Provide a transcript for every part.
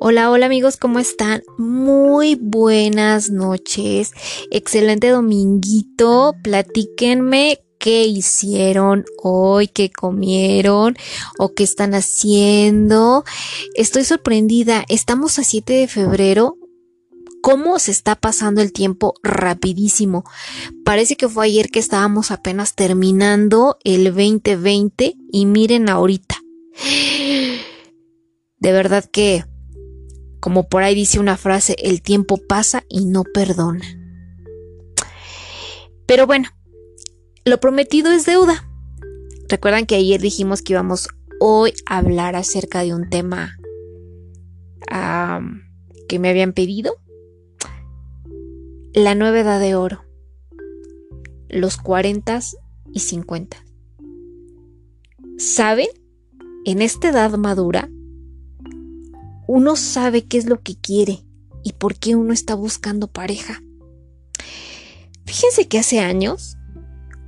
Hola, hola amigos, ¿cómo están? Muy buenas noches. Excelente dominguito. Platíquenme qué hicieron hoy, qué comieron o qué están haciendo. Estoy sorprendida. Estamos a 7 de febrero. ¿Cómo se está pasando el tiempo rapidísimo? Parece que fue ayer que estábamos apenas terminando el 2020 y miren ahorita. De verdad que como por ahí dice una frase, el tiempo pasa y no perdona. Pero bueno, lo prometido es deuda. Recuerdan que ayer dijimos que íbamos hoy a hablar acerca de un tema que me habían pedido. La nueva edad de oro. Los 40 y 50. ¿Saben? En esta edad madura uno sabe qué es lo que quiere y por qué uno está buscando pareja. Fíjense que hace años,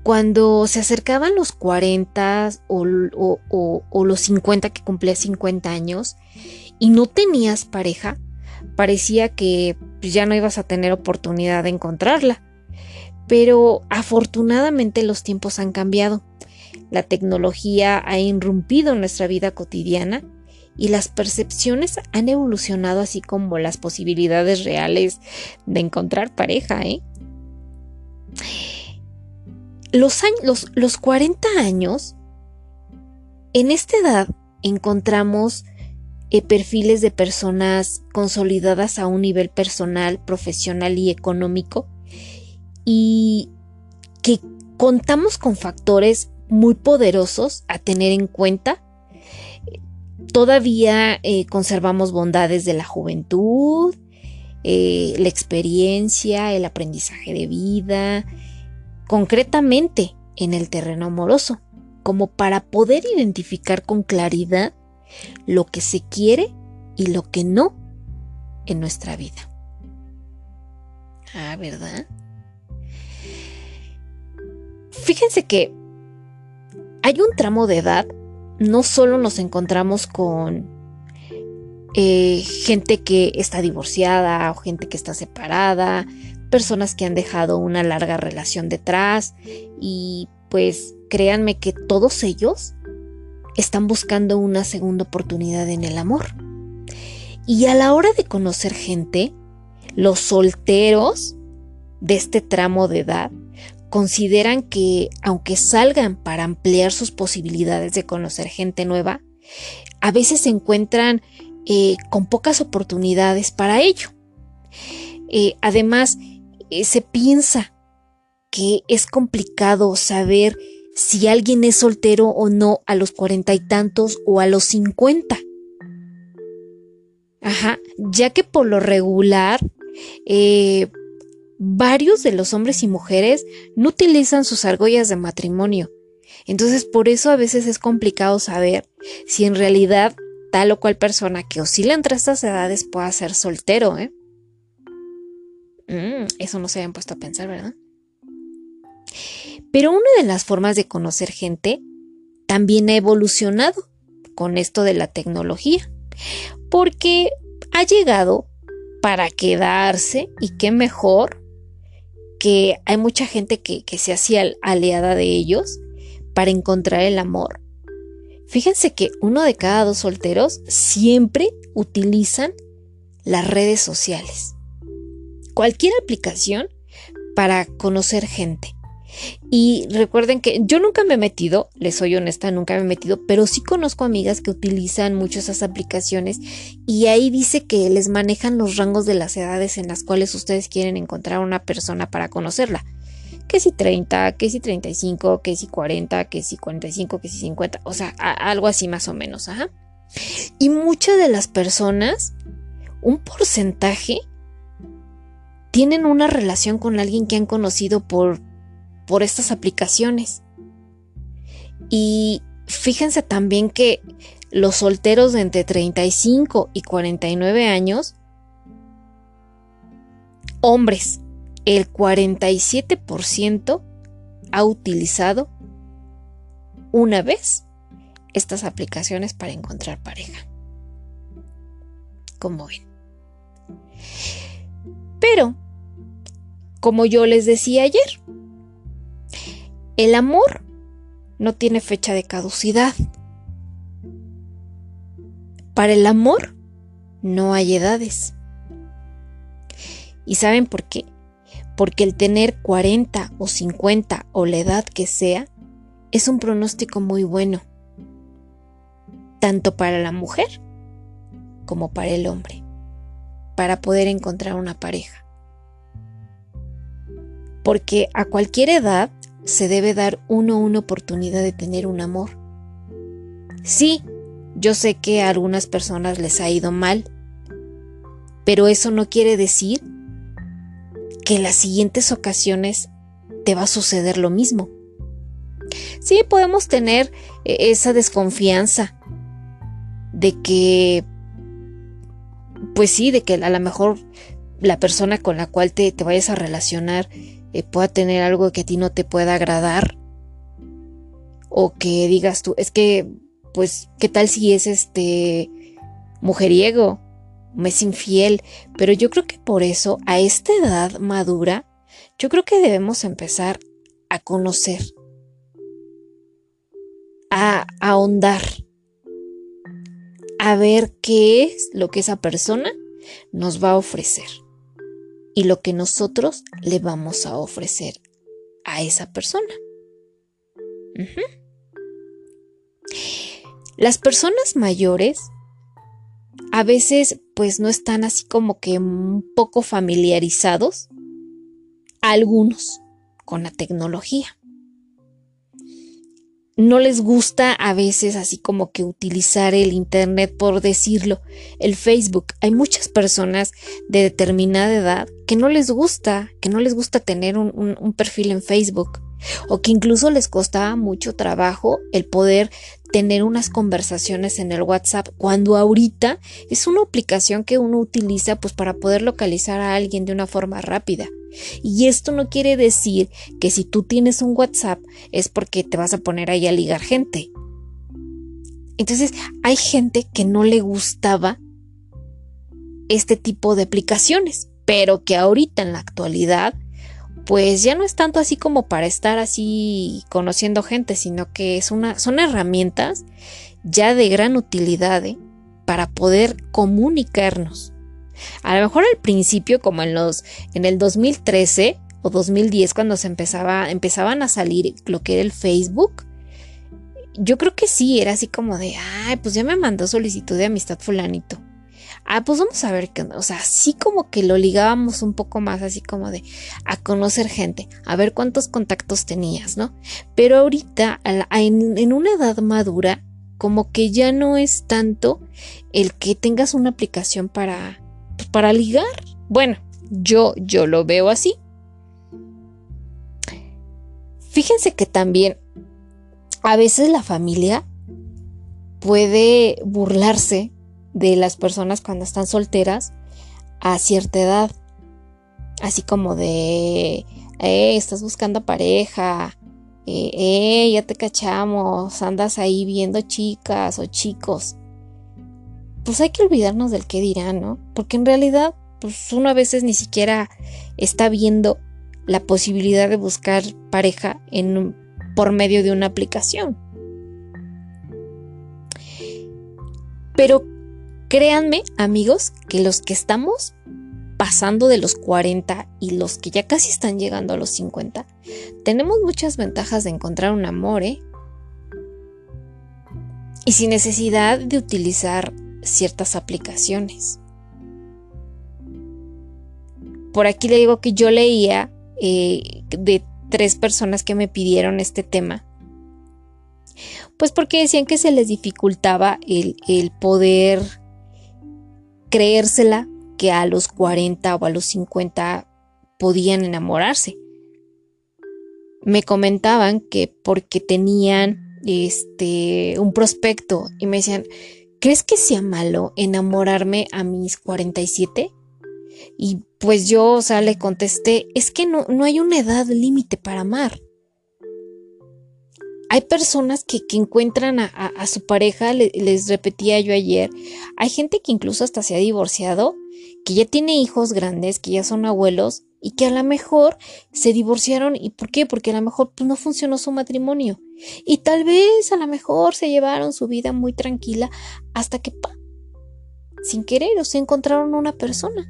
cuando se acercaban los 40 o, los 50 que cumplía 50 años y no tenías pareja, parecía que pues, ya no ibas a tener oportunidad de encontrarla. Pero afortunadamente los tiempos han cambiado. La tecnología ha irrumpido en nuestra vida cotidiana y las percepciones han evolucionado así como las posibilidades reales de encontrar pareja, ¿eh? Los, años, los, 40 años, en esta edad encontramos eh, perfiles de personas consolidadas a un nivel personal, profesional y económico y que contamos con factores muy poderosos a tener en cuenta Todavía eh, conservamos bondades de la juventud, eh, la experiencia, el aprendizaje de vida, concretamente en el terreno amoroso, como para poder identificar con claridad lo que se quiere y lo que no en nuestra vida. Ah, ¿verdad? Fíjense que hay un tramo de edad no solo nos encontramos con eh, gente que está divorciada o gente que está separada, personas que han dejado una larga relación detrás y pues créanme que todos ellos están buscando una segunda oportunidad en el amor. Y a la hora de conocer gente, los solteros de este tramo de edad consideran que aunque salgan para ampliar sus posibilidades de conocer gente nueva, a veces se encuentran eh, con pocas oportunidades para ello. Eh, además, eh, se piensa que es complicado saber si alguien es soltero o no a los cuarenta y tantos o a los cincuenta. Ajá, ya que por lo regular, varios de los hombres y mujeres no utilizan sus argollas de matrimonio. Entonces por eso a veces es complicado saber si en realidad tal o cual persona que oscila entre estas edades pueda ser soltero, ¿eh? Mm, eso no se habían puesto a pensar, ¿verdad? Pero una de las formas de conocer gente también ha evolucionado con esto de la tecnología, porque ha llegado para quedarse y qué mejor que hay mucha gente que, se hacía aliada de ellos para encontrar el amor. Fíjense que uno de cada dos solteros siempre utilizan las redes sociales. Cualquier aplicación para conocer gente. Y recuerden que yo nunca me he metido, les soy honesta, nunca me he metido, pero sí conozco amigas que utilizan mucho esas aplicaciones y ahí dice que les manejan los rangos de las edades en las cuales ustedes quieren encontrar una persona para conocerla. Que si 30, que si 35, que si 40, que si 45, que si 50, o sea, algo así más o menos, ajá. Y muchas de las personas, un porcentaje, tienen una relación con alguien que han conocido por por estas aplicaciones. Y fíjense también que los solteros de entre 35 y 49 años, hombres, el 47% ha utilizado una vez estas aplicaciones para encontrar pareja. como ven. Pero, como yo les decía ayer, el amor no tiene fecha de caducidad. Para el amor no hay edades. ¿Y saben por qué? Porque el tener 40 o 50 o la edad que sea es un pronóstico muy bueno, tanto para la mujer como para el hombre, para poder encontrar una pareja. Porque a cualquier edad se debe dar uno una oportunidad de tener un amor. Sí, yo sé que a algunas personas les ha ido mal, pero eso no quiere decir que en las siguientes ocasiones te va a suceder lo mismo. Sí, podemos tener eh, esa desconfianza de que, pues sí, de que a lo mejor la persona con la cual te, vayas a relacionar eh, pueda tener algo que a ti no te pueda agradar. O que digas tú, es que, pues, ¿qué tal si es este mujeriego? Me es infiel. Pero yo creo que por eso, a esta edad madura, yo creo que debemos empezar a conocer, a ahondar, a ver qué es lo que esa persona nos va a ofrecer y lo que nosotros le vamos a ofrecer a esa persona. Las personas mayores a veces pues no están así como que un poco familiarizados, algunos, con la tecnología no les gusta a veces así como que utilizar el Internet por decirlo, el Facebook. Hay muchas personas de determinada edad que no les gusta, que no les gusta tener un, perfil en Facebook o que incluso les costaba mucho trabajo el poder tener unas conversaciones en el WhatsApp cuando ahorita es una aplicación que uno utiliza pues para poder localizar a alguien de una forma rápida. Y esto no quiere decir que si tú tienes un WhatsApp es porque te vas a poner ahí a ligar gente. Entonces hay gente que no le gustaba este tipo de aplicaciones, pero que ahorita en la actualidad pues ya no es tanto así como para estar así conociendo gente, sino que es una, son herramientas ya de gran utilidad ¿eh? para poder comunicarnos. A lo mejor al principio, como en los, en el 2013 o 2010, cuando se empezaba, empezaban a salir lo que era el Facebook, yo creo que sí, era así como de, ay, pues ya me mandó solicitud de amistad fulanito. Ah, pues vamos a ver qué O sea, así como que lo ligábamos un poco más, así como de a conocer gente, a ver cuántos contactos tenías, ¿no? Pero ahorita, en, una edad madura, como que ya no es tanto el que tengas una aplicación para, pues, para ligar. Bueno, yo, yo lo veo así. Fíjense que también a veces la familia puede burlarse de las personas cuando están solteras a cierta edad. Así como de, eh, estás buscando pareja, eh, eh, ya te cachamos, andas ahí viendo chicas o chicos. Pues hay que olvidarnos del qué dirán, ¿no? Porque en realidad, pues uno a veces ni siquiera está viendo la posibilidad de buscar pareja en, por medio de una aplicación. Pero Créanme, amigos, que los que estamos pasando de los 40 y los que ya casi están llegando a los 50, tenemos muchas ventajas de encontrar un amor, ¿eh? Y sin necesidad de utilizar ciertas aplicaciones. Por aquí le digo que yo leía eh, de tres personas que me pidieron este tema. Pues porque decían que se les dificultaba el, el poder creérsela que a los 40 o a los 50 podían enamorarse. Me comentaban que porque tenían este un prospecto y me decían, ¿crees que sea malo enamorarme a mis 47? Y pues yo, o sea, le contesté, es que no, no hay una edad límite para amar. Hay personas que, encuentran a, su pareja, les repetía yo ayer, hay gente que incluso hasta se ha divorciado, que ya tiene hijos grandes, que ya son abuelos y que a lo mejor se divorciaron. ¿Y por qué? Porque a lo mejor pues, no funcionó su matrimonio. Y tal vez a lo mejor se llevaron su vida muy tranquila hasta que, sin querer, se encontraron una persona.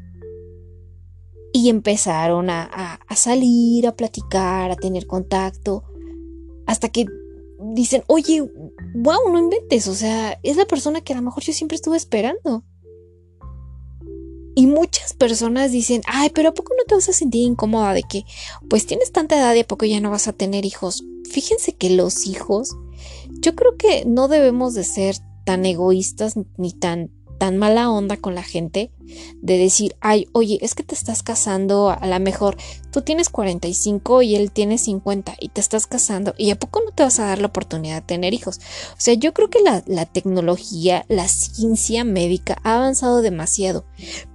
Y empezaron a salir, a platicar, a tener contacto, hasta que dicen, oye, wow, no inventes, o sea, es la persona que a lo mejor yo siempre estuve esperando. Y muchas personas dicen, ay, pero ¿a poco no te vas a sentir incómoda de que, pues tienes tanta edad y a poco ya no vas a tener hijos? Fíjense que los hijos, yo creo que no debemos de ser tan egoístas ni tan tan mala onda con la gente de decir, ay, oye, es que te estás casando, a lo mejor tú tienes 45 y él tiene 50 y te estás casando y a poco no te vas a dar la oportunidad de tener hijos. O sea, yo creo que la, la tecnología, la ciencia médica ha avanzado demasiado,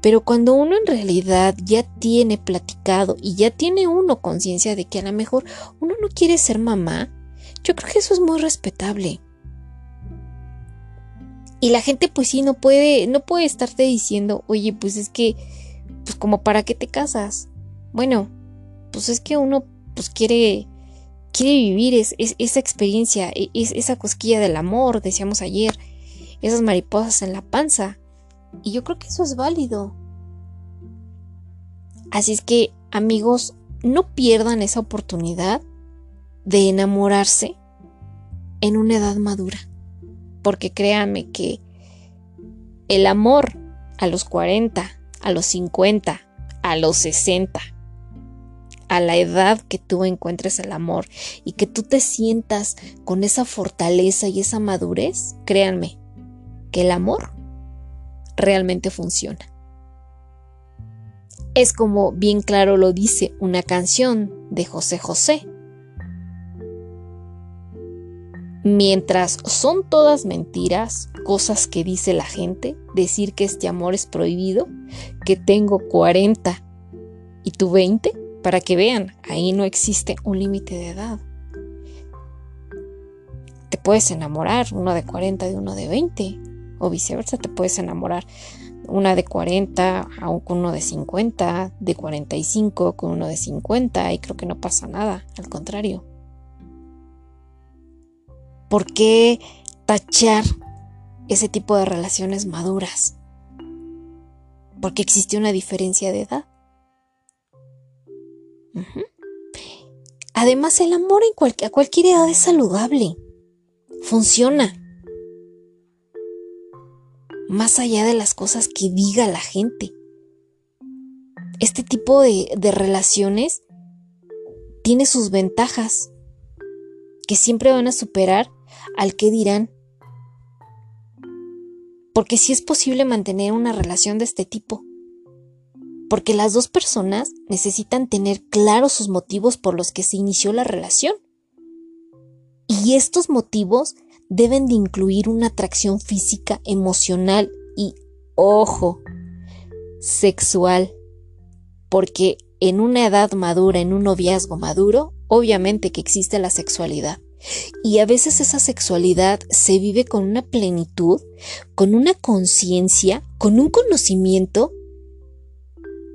pero cuando uno en realidad ya tiene platicado y ya tiene uno conciencia de que a lo mejor uno no quiere ser mamá, yo creo que eso es muy respetable. Y la gente pues sí no puede, no puede estarte diciendo, oye, pues es que, pues como para qué te casas. Bueno, pues es que uno pues quiere, quiere vivir esa experiencia, e, es, esa cosquilla del amor, decíamos ayer, esas mariposas en la panza. Y yo creo que eso es válido. Así es que, amigos, no pierdan esa oportunidad de enamorarse en una edad madura porque créame que el amor a los 40, a los 50, a los 60, a la edad que tú encuentres el amor y que tú te sientas con esa fortaleza y esa madurez, créanme que el amor realmente funciona. Es como bien claro lo dice una canción de José José. Mientras son todas mentiras, cosas que dice la gente, decir que este amor es prohibido, que tengo 40 y tú 20, para que vean, ahí no existe un límite de edad. Te puedes enamorar uno de 40 de uno de 20, o viceversa, te puedes enamorar una de 40 con uno de 50, de 45 con uno de 50, y creo que no pasa nada, al contrario. ¿Por qué tachar ese tipo de relaciones maduras? Porque existe una diferencia de edad. Además, el amor en a cualquier edad es saludable. Funciona. Más allá de las cosas que diga la gente. Este tipo de relaciones tiene sus ventajas que siempre van a superar al que dirán. Porque si es posible mantener una relación de este tipo. Porque las dos personas necesitan tener claros sus motivos por los que se inició la relación. Y estos motivos deben de incluir una atracción física, emocional y, ojo, sexual. Porque en una edad madura, en un noviazgo maduro, obviamente que existe la sexualidad. Y a veces esa sexualidad se vive con una plenitud, con una conciencia, con un conocimiento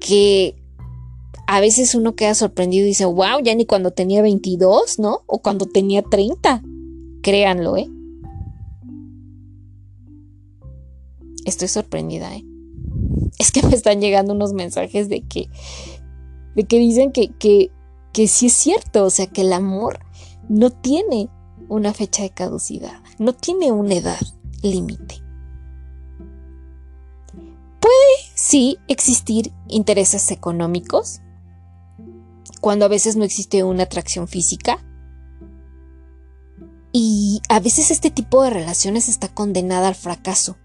que a veces uno queda sorprendido y dice, wow, ya ni cuando tenía 22, ¿no? O cuando tenía 30. Créanlo, ¿eh? Estoy sorprendida, ¿eh? Es que me están llegando unos mensajes de que, de que dicen que, que, que sí es cierto, o sea, que el amor no tiene una fecha de caducidad, no tiene una edad límite. Puede, sí, existir intereses económicos, cuando a veces no existe una atracción física. Y a veces este tipo de relaciones está condenada al fracaso.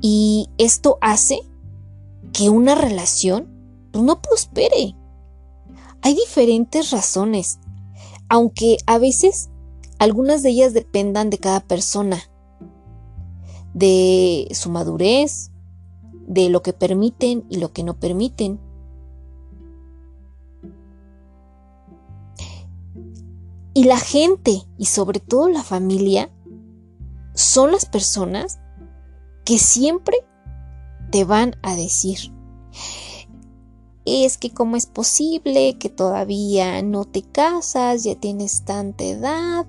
Y esto hace que una relación no prospere. Hay diferentes razones, aunque a veces algunas de ellas dependan de cada persona, de su madurez, de lo que permiten y lo que no permiten. Y la gente, y sobre todo la familia, son las personas que siempre te van a decir, es que cómo es posible que todavía no te casas, ya tienes tanta edad,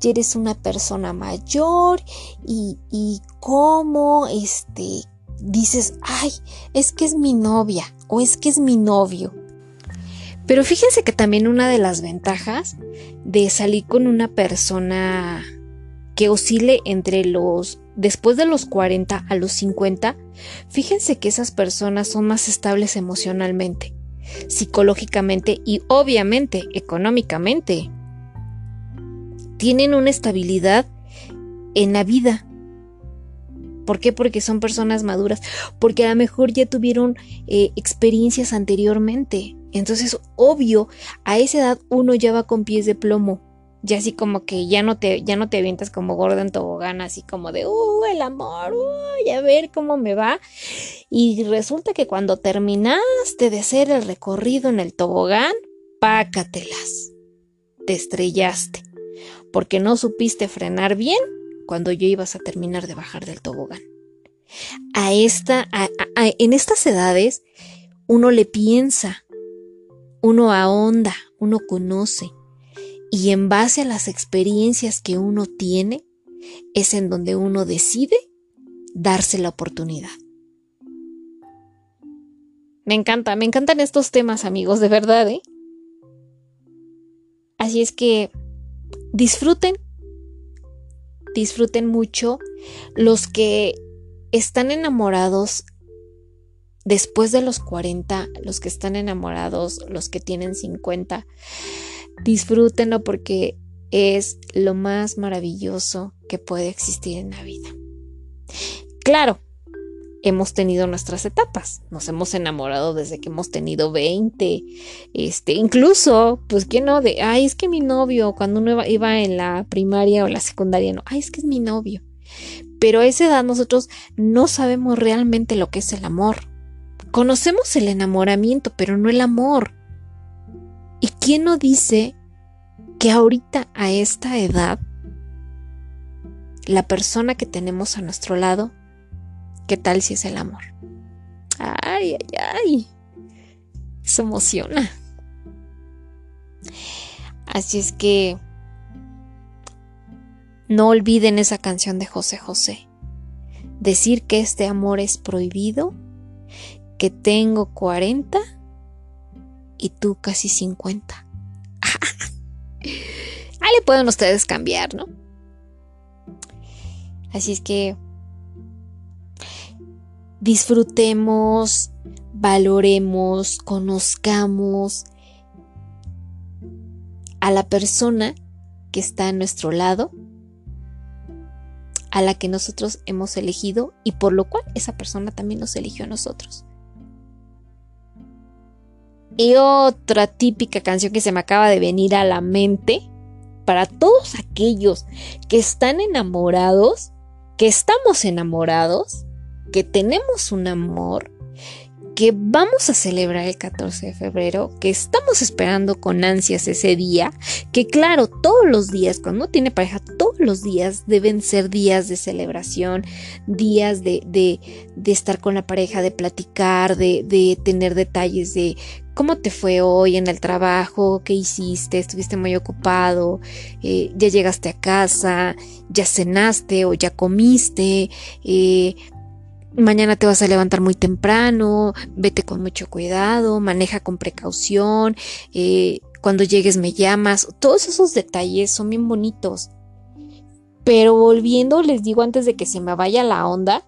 ya eres una persona mayor y, y cómo este dices, ay, es que es mi novia o es que es mi novio. Pero fíjense que también una de las ventajas de salir con una persona que oscile entre los después de los 40 a los 50, fíjense que esas personas son más estables emocionalmente, psicológicamente y obviamente económicamente. Tienen una estabilidad en la vida. ¿Por qué? Porque son personas maduras, porque a lo mejor ya tuvieron eh, experiencias anteriormente. Entonces, obvio, a esa edad uno ya va con pies de plomo ya así como que ya no te, ya no te avientas como gorda en tobogán, así como de, uh, el amor, uy, a ver cómo me va. Y resulta que cuando terminaste de hacer el recorrido en el tobogán, pácatelas. Te estrellaste, porque no supiste frenar bien cuando yo ibas a terminar de bajar del tobogán. A esta, en estas edades, uno le piensa, uno ahonda, uno conoce y en base a las experiencias que uno tiene, es en donde uno decide darse la oportunidad. Me encanta, me encantan estos temas, amigos, de verdad, ¿eh? Así es que disfruten, disfruten mucho los que están enamorados después de los 40, los que están enamorados, los que tienen 50 Disfrútenlo porque es lo más maravilloso que puede existir en la vida. Claro, hemos tenido nuestras etapas, nos hemos enamorado desde que hemos tenido 20, este, incluso, pues que no, de, ay, es que mi novio, cuando uno iba, en la primaria o la secundaria, no, ay, es que es mi novio. Pero a esa edad nosotros no sabemos realmente lo que es el amor. Conocemos el enamoramiento, pero no el amor. ¿Y quién no dice que ahorita a esta edad, la persona que tenemos a nuestro lado, ¿qué tal si es el amor? Ay, ay, ay. Eso emociona. Así es que no olviden esa canción de José José. Decir que este amor es prohibido, que tengo 40 y tú casi 50. Ahí le pueden ustedes cambiar, ¿no? Así es que disfrutemos, valoremos, conozcamos a la persona que está a nuestro lado, a la que nosotros hemos elegido y por lo cual esa persona también nos eligió a nosotros. Y otra típica canción que se me acaba de venir a la mente, para todos aquellos que están enamorados, que estamos enamorados, que tenemos un amor, que vamos a celebrar el 14 de febrero, que estamos esperando con ansias ese día, que claro, todos los días, cuando uno tiene pareja, todos los días deben ser días de celebración, días de, de, de estar con la pareja, de platicar, de, de tener detalles de ¿Cómo te fue hoy en el trabajo? ¿Qué hiciste? ¿Estuviste muy ocupado? Eh, ¿Ya llegaste a casa? ¿Ya cenaste o ya comiste? Eh, mañana te vas a levantar muy temprano, vete con mucho cuidado, maneja con precaución, eh, cuando llegues me llamas, todos esos detalles son bien bonitos. Pero volviendo, les digo antes de que se me vaya la onda,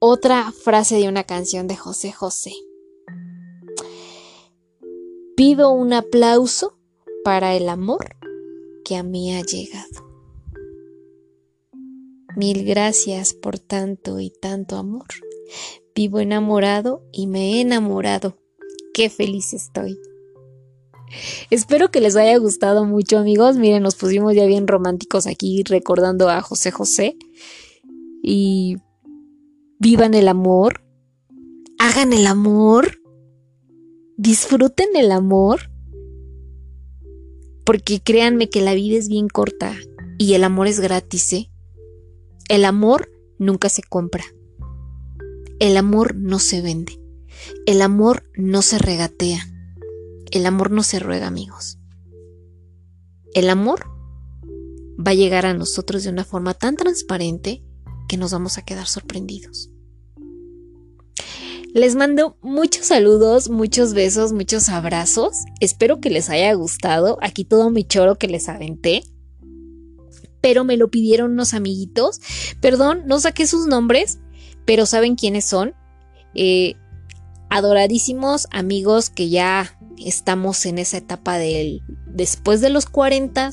otra frase de una canción de José José. Pido un aplauso para el amor que a mí ha llegado. Mil gracias por tanto y tanto amor. Vivo enamorado y me he enamorado. Qué feliz estoy. Espero que les haya gustado mucho amigos. Miren, nos pusimos ya bien románticos aquí recordando a José José. Y vivan el amor. Hagan el amor. Disfruten el amor. Porque créanme que la vida es bien corta y el amor es gratis, ¿eh? El amor nunca se compra. El amor no se vende. El amor no se regatea. El amor no se ruega, amigos. El amor va a llegar a nosotros de una forma tan transparente que nos vamos a quedar sorprendidos. Les mando muchos saludos, muchos besos, muchos abrazos. Espero que les haya gustado. Aquí todo mi choro que les aventé. Pero me lo pidieron unos amiguitos. Perdón, no saqué sus nombres, pero saben quiénes son. Eh, adoradísimos amigos que ya estamos en esa etapa del después de los 40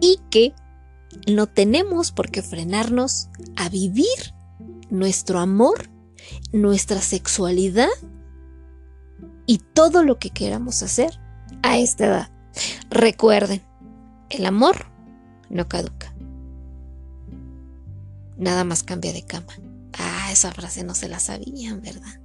y que no tenemos por qué frenarnos a vivir nuestro amor, nuestra sexualidad y todo lo que queramos hacer a esta edad. Recuerden, el amor no caduca. Nada más cambia de cama. Ah, esa frase no se la sabían, ¿verdad?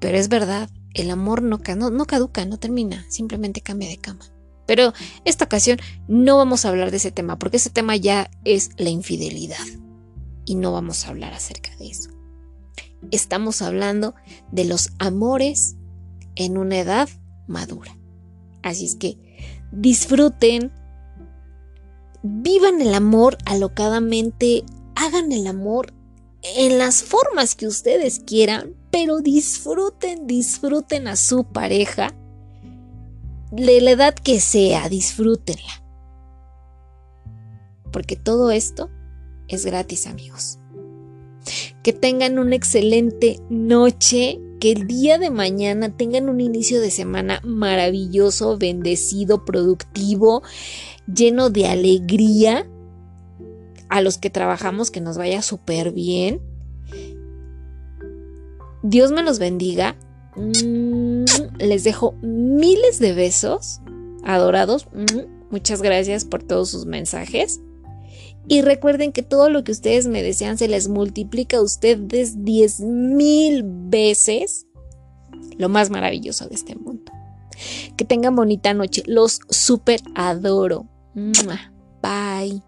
Pero es verdad, el amor no, caduca, no termina, simplemente cambia de cama. Pero esta ocasión no vamos a hablar de ese tema, porque ese tema ya es la infidelidad. Y no vamos a hablar acerca de eso. Estamos hablando de los amores en una edad madura. Así es que disfruten, vivan el amor alocadamente, hagan el amor en las formas que ustedes quieran, pero disfruten, disfruten a su pareja de la edad que sea, disfrútenla. Porque todo esto es gratis, amigos. Que tengan una excelente noche, que el día de mañana tengan un inicio de semana maravilloso, bendecido, productivo, lleno de alegría. A los que trabajamos, que nos vaya súper bien. Dios me los bendiga. Mm, les dejo miles de besos adorados. Muchas gracias por todos sus mensajes. Y recuerden que todo lo que ustedes me desean se les multiplica a ustedes diez mil veces lo más maravilloso de este mundo. Que tengan bonita noche. Los super adoro. Bye.